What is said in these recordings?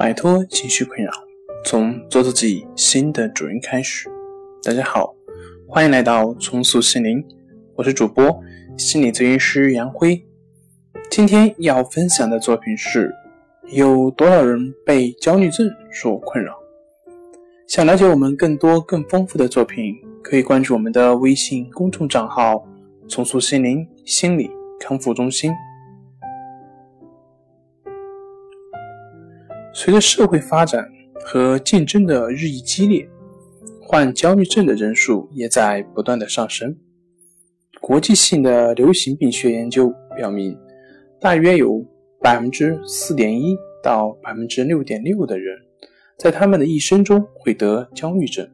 摆脱情绪困扰，从做自己新的主人开始。大家好，欢迎来到重塑心灵，我是主播心理咨询师杨辉。今天要分享的作品是：有多少人被焦虑症所困扰？想了解我们更多更丰富的作品，可以关注我们的微信公众账号“重塑心灵心理康复中心”。随着社会发展和竞争的日益激烈，患焦虑症的人数也在不断的上升。国际性的流行病学研究表明，大约有百分之四点一到百分之六点六的人，在他们的一生中会得焦虑症。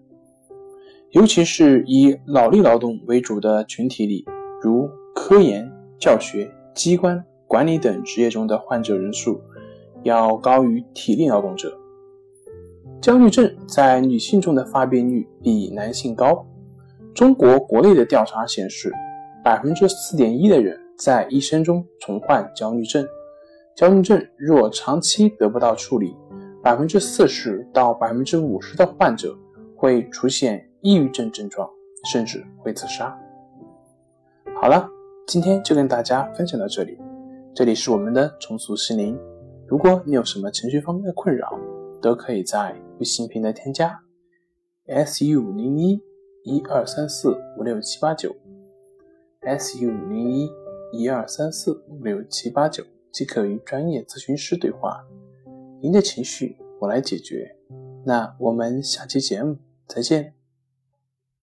尤其是以脑力劳动为主的群体里，如科研、教学、机关管理等职业中的患者人数。要高于体力劳动者。焦虑症在女性中的发病率比男性高。中国国内的调查显示，百分之四点一的人在一生中重患焦虑症。焦虑症若长期得不到处理，百分之四十到百分之五十的患者会出现抑郁症症状，甚至会自杀。好了，今天就跟大家分享到这里。这里是我们的重塑心灵。如果你有什么情绪方面的困扰，都可以在微信平台添加 s u 零一一二三四五六七八九 s u 零一一二三四五六七八九，即可与专业咨询师对话。您的情绪我来解决。那我们下期节目再见。